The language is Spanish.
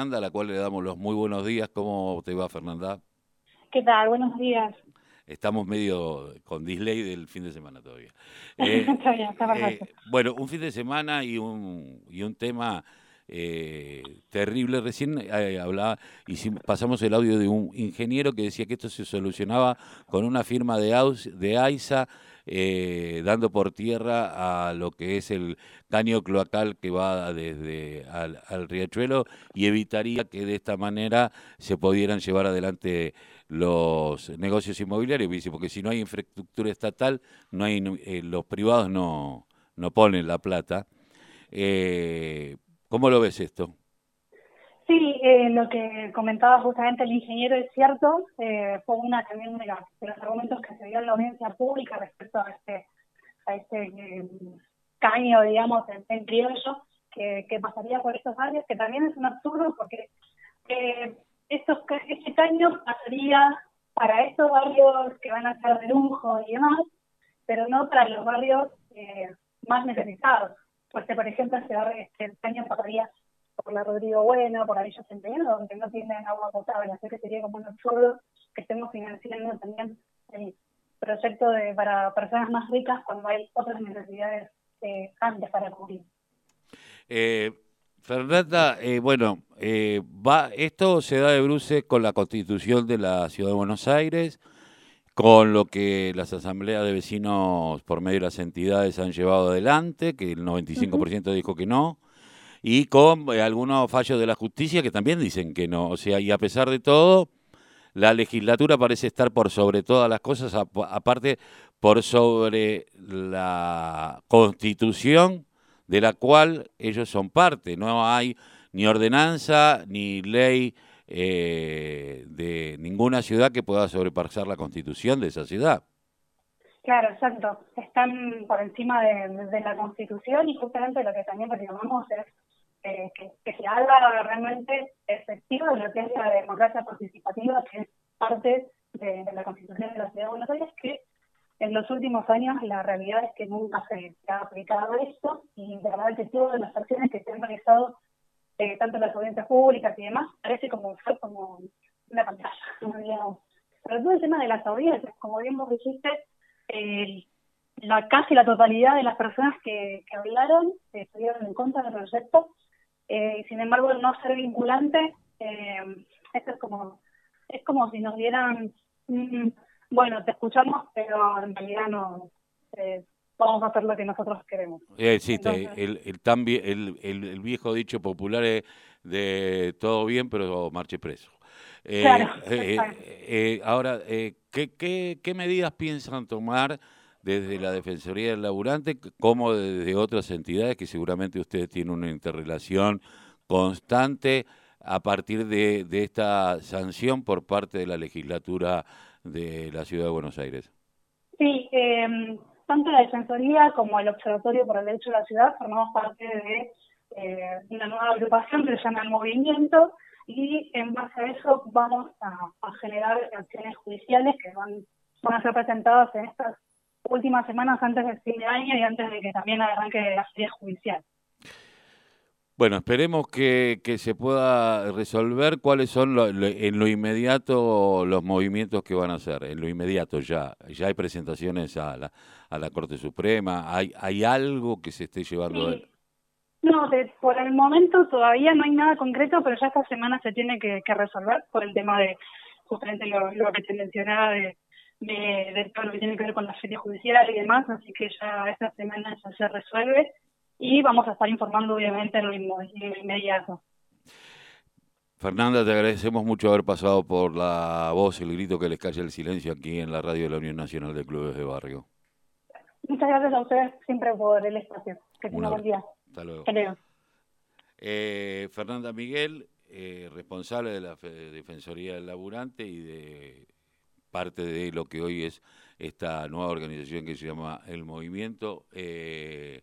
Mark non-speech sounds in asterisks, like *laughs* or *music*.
Fernanda, a la cual le damos los muy buenos días. ¿Cómo te va, Fernanda? ¿Qué tal? Buenos días. Estamos medio con delay del fin de semana todavía. *laughs* Eh, está bien, está perfecto. Eh, bueno, un fin de semana y un, y un tema eh, terrible. Recién hablaba y pasamos el audio de un ingeniero que decía que esto se solucionaba con una firma de, de AISA eh, dando por tierra a lo que es el caño cloacal que va desde al, riachuelo y evitaría que de esta manera se pudieran llevar adelante los negocios inmobiliarios, porque si no hay infraestructura estatal, no hay eh, los privados no, no ponen la plata. Eh, ¿Cómo lo ves esto? Sí, eh, lo que comentaba justamente el ingeniero es cierto, eh, fue una también de, los argumentos que se dio en la audiencia pública respecto a este, a este eh, caño, digamos, en, criollo, que, pasaría por estos barrios, que también es un absurdo porque estos, este caño pasaría para estos barrios que van a ser de lujo y demás, pero no para los barrios más necesitados. Porque, por ejemplo, este, este caño pasaría por la Rodrigo Bueno, por Villa Centeno, donde no tienen agua potable. Así que sería como un absurdo que estemos financiando también el proyecto de, para personas más ricas cuando hay otras necesidades eh, antes para cubrir. Eh, Fernanda, eh, bueno, eh, va esto se da de bruces con la constitución de la Ciudad de Buenos Aires, con lo que las asambleas de vecinos por medio de las entidades han llevado adelante, que el 95% dijo que no, y con eh, algunos fallos de la justicia que también dicen que no. O sea, y a pesar de todo, la legislatura parece estar por sobre todas las cosas, aparte por sobre la constitución de la cual ellos son parte. No hay ni ordenanza ni ley eh, de ninguna ciudad que pueda sobrepasar la constitución de esa ciudad. Claro, exacto. Están por encima de, de la constitución y justamente lo que también reclamamos es eh, que, se haga realmente efectivo de lo que es la democracia participativa, que es parte de, la Constitución de la Ciudad de Buenos Aires, que en los últimos años la realidad es que nunca se, ha aplicado esto y de verdad que todas las acciones que se han realizado, eh, tanto en las audiencias públicas y demás, parece como como una pantalla, *laughs* digamos. Pero todo el tema de las audiencias, como bien vos dijiste, la casi la totalidad de las personas que, que hablaron eh, estuvieron en contra del proyecto eh, sin embargo no ser vinculante, eh, esto es como, es como si nos dieran, mm, bueno, te escuchamos, pero en realidad no, eh, vamos a hacer lo que nosotros queremos. Eh, sí, el, el, el, viejo dicho popular es de todo bien, pero marche preso. Eh, claro, ahora, ¿qué, qué, ¿qué medidas piensan tomar? desde la Defensoría del Laburante como desde otras entidades que seguramente ustedes tienen una interrelación constante a partir de, esta sanción por parte de la legislatura de la Ciudad de Buenos Aires. Sí, em, tanto la Defensoría como el Observatorio por el Derecho de la Ciudad formamos parte de eh, una nueva agrupación que se llama El Movimiento y en base a eso vamos a, generar acciones judiciales que van, van a ser presentadas en estas últimas semanas antes del fin de año y antes de que también arranque la serie judicial. Bueno, esperemos que, que, se pueda resolver cuáles son en lo inmediato los movimientos que van a hacer. En lo inmediato ya, ya hay presentaciones a la, a la Corte Suprema. ¿Hay, hay algo que se esté llevando? No, por el momento todavía no hay nada concreto, pero ya esta semana se tiene que, resolver por el tema de justamente lo, lo que te mencionaba de, de, todo lo que tiene que ver con la feria judicial y demás, así que ya esta semana ya se resuelve y vamos a estar informando obviamente en lo, inmediato. Fernanda, te agradecemos mucho haber pasado por la voz, el grito que les calle el silencio aquí en la radio de la Unión Nacional de Clubes de Barrio. Muchas gracias a ustedes siempre por el espacio. Que tengan buen día. Hasta luego. Eh, Fernanda Miguel, eh, responsable de la Defensoría del Laburante y de parte de lo que hoy es esta nueva organización que se llama El Movimiento. Eh,